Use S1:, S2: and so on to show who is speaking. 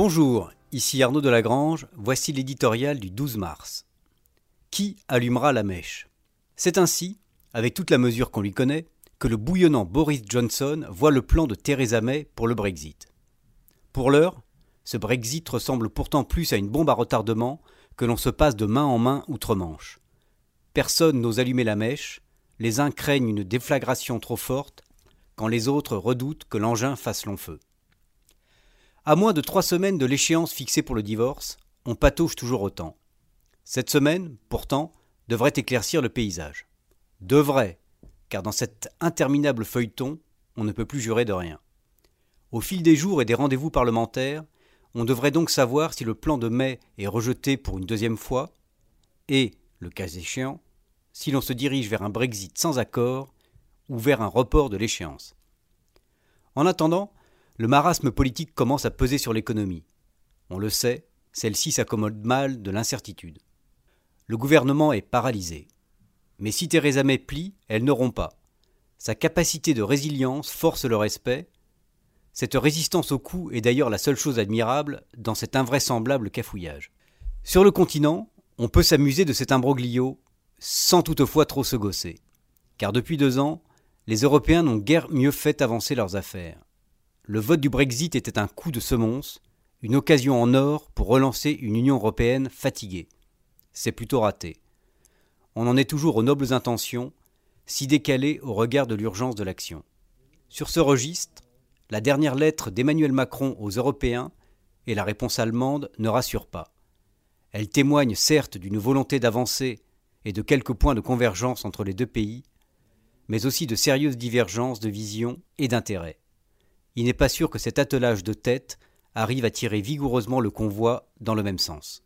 S1: Bonjour, ici Arnaud Delagrange, voici l'éditorial du 12 mars. Qui allumera la mèche? C'est ainsi, avec toute la mesure qu'on lui connaît, que le bouillonnant Boris Johnson voit le plan de Theresa May pour le Brexit. Pour l'heure, ce Brexit ressemble pourtant plus à une bombe à retardement que l'on se passe de main en main outre-Manche. Personne n'ose allumer la mèche, les uns craignent une déflagration trop forte, quand les autres redoutent que l'engin fasse long feu. À moins de trois semaines de l'échéance fixée pour le divorce, on patauge toujours autant. Cette semaine, pourtant, devrait éclaircir le paysage. Devrait, car dans cet interminable feuilleton, on ne peut plus jurer de rien. Au fil des jours et des rendez-vous parlementaires, on devrait donc savoir si le plan de mai est rejeté pour une deuxième fois, et, le cas échéant, si l'on se dirige vers un Brexit sans accord ou vers un report de l'échéance. En attendant, le marasme politique commence à peser sur l'économie. On le sait, celle-ci s'accommode mal de l'incertitude. Le gouvernement est paralysé. Mais si Theresa May plie, elle ne rompt pas. Sa capacité de résilience force le respect. Cette résistance au coup est d'ailleurs la seule chose admirable dans cet invraisemblable cafouillage. Sur le continent, on peut s'amuser de cet imbroglio sans toutefois trop se gosser. Car depuis deux ans, les Européens n'ont guère mieux fait avancer leurs affaires. Le vote du Brexit était un coup de semonce, une occasion en or pour relancer une Union européenne fatiguée. C'est plutôt raté on en est toujours aux nobles intentions, si décalées au regard de l'urgence de l'action. Sur ce registre, la dernière lettre d'Emmanuel Macron aux Européens et la réponse allemande ne rassurent pas. Elle témoigne certes d'une volonté d'avancer et de quelques points de convergence entre les deux pays, mais aussi de sérieuses divergences de vision et d'intérêt. Il n'est pas sûr que cet attelage de tête arrive à tirer vigoureusement le convoi dans le même sens.